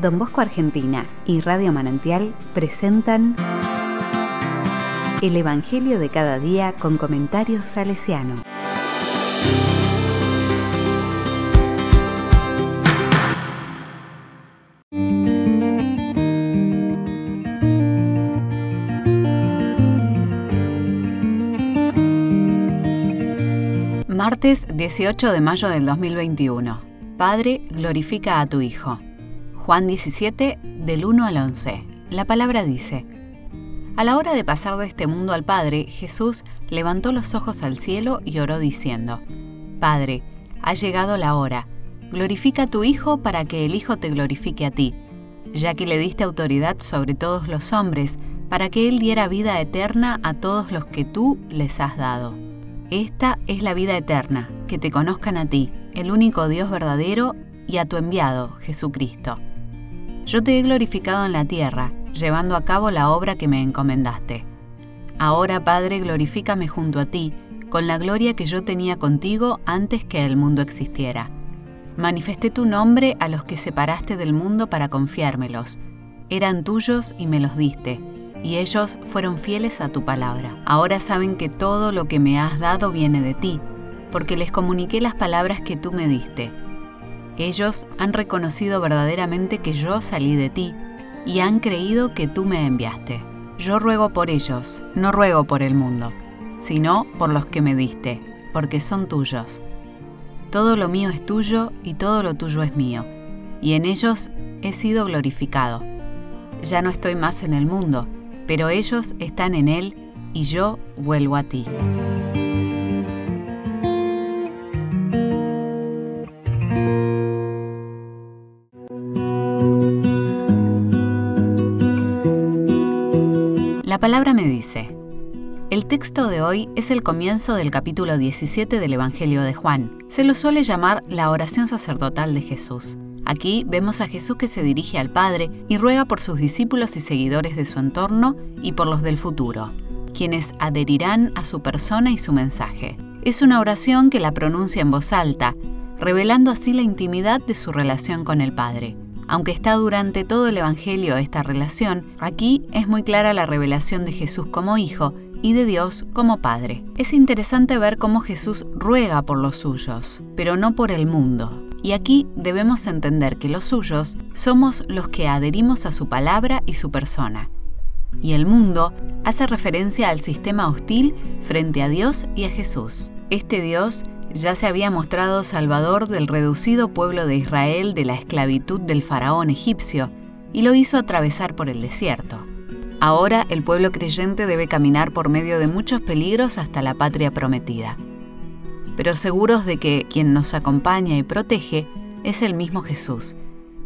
Don Bosco Argentina y Radio Manantial presentan El Evangelio de cada día con comentarios salesiano. Martes 18 de mayo del 2021. Padre, glorifica a tu Hijo. Juan 17, del 1 al 11. La palabra dice, A la hora de pasar de este mundo al Padre, Jesús levantó los ojos al cielo y oró diciendo, Padre, ha llegado la hora, glorifica a tu Hijo para que el Hijo te glorifique a ti, ya que le diste autoridad sobre todos los hombres, para que Él diera vida eterna a todos los que tú les has dado. Esta es la vida eterna, que te conozcan a ti, el único Dios verdadero, y a tu enviado, Jesucristo. Yo te he glorificado en la tierra, llevando a cabo la obra que me encomendaste. Ahora, Padre, glorifícame junto a ti, con la gloria que yo tenía contigo antes que el mundo existiera. Manifesté tu nombre a los que separaste del mundo para confiármelos. Eran tuyos y me los diste y ellos fueron fieles a tu palabra. Ahora saben que todo lo que me has dado viene de ti, porque les comuniqué las palabras que tú me diste. Ellos han reconocido verdaderamente que yo salí de ti, y han creído que tú me enviaste. Yo ruego por ellos, no ruego por el mundo, sino por los que me diste, porque son tuyos. Todo lo mío es tuyo y todo lo tuyo es mío, y en ellos he sido glorificado. Ya no estoy más en el mundo, pero ellos están en Él y yo vuelvo a ti. La palabra me dice, el texto de hoy es el comienzo del capítulo 17 del Evangelio de Juan. Se lo suele llamar la oración sacerdotal de Jesús. Aquí vemos a Jesús que se dirige al Padre y ruega por sus discípulos y seguidores de su entorno y por los del futuro, quienes adherirán a su persona y su mensaje. Es una oración que la pronuncia en voz alta, revelando así la intimidad de su relación con el Padre. Aunque está durante todo el Evangelio esta relación, aquí es muy clara la revelación de Jesús como Hijo y de Dios como Padre. Es interesante ver cómo Jesús ruega por los suyos, pero no por el mundo. Y aquí debemos entender que los suyos somos los que adherimos a su palabra y su persona. Y el mundo hace referencia al sistema hostil frente a Dios y a Jesús. Este Dios ya se había mostrado salvador del reducido pueblo de Israel de la esclavitud del faraón egipcio y lo hizo atravesar por el desierto. Ahora el pueblo creyente debe caminar por medio de muchos peligros hasta la patria prometida pero seguros de que quien nos acompaña y protege es el mismo Jesús,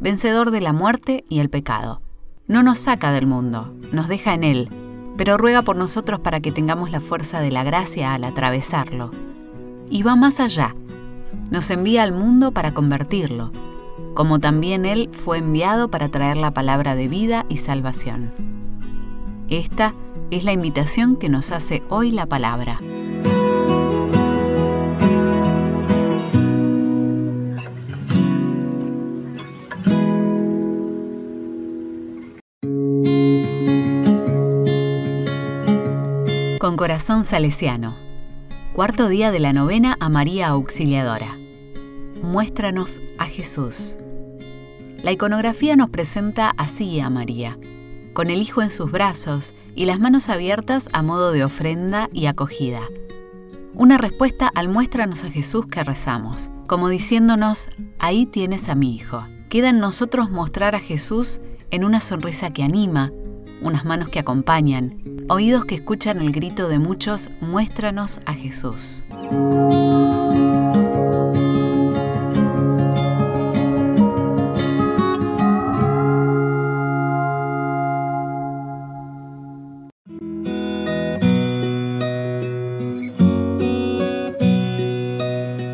vencedor de la muerte y el pecado. No nos saca del mundo, nos deja en él, pero ruega por nosotros para que tengamos la fuerza de la gracia al atravesarlo. Y va más allá, nos envía al mundo para convertirlo, como también Él fue enviado para traer la palabra de vida y salvación. Esta es la invitación que nos hace hoy la palabra. con corazón salesiano. Cuarto día de la novena a María Auxiliadora. Muéstranos a Jesús. La iconografía nos presenta así a María, con el Hijo en sus brazos y las manos abiertas a modo de ofrenda y acogida. Una respuesta al muéstranos a Jesús que rezamos, como diciéndonos, ahí tienes a mi Hijo. Queda en nosotros mostrar a Jesús en una sonrisa que anima, unas manos que acompañan, oídos que escuchan el grito de muchos, muéstranos a Jesús.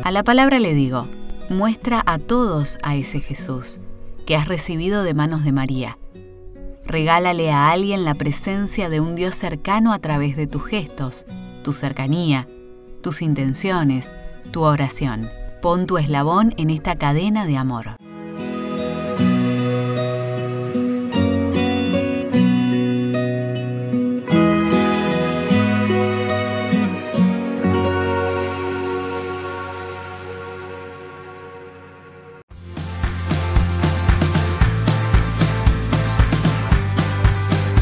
A la palabra le digo, muestra a todos a ese Jesús que has recibido de manos de María Regálale a alguien la presencia de un Dios cercano a través de tus gestos, tu cercanía, tus intenciones, tu oración. Pon tu eslabón en esta cadena de amor.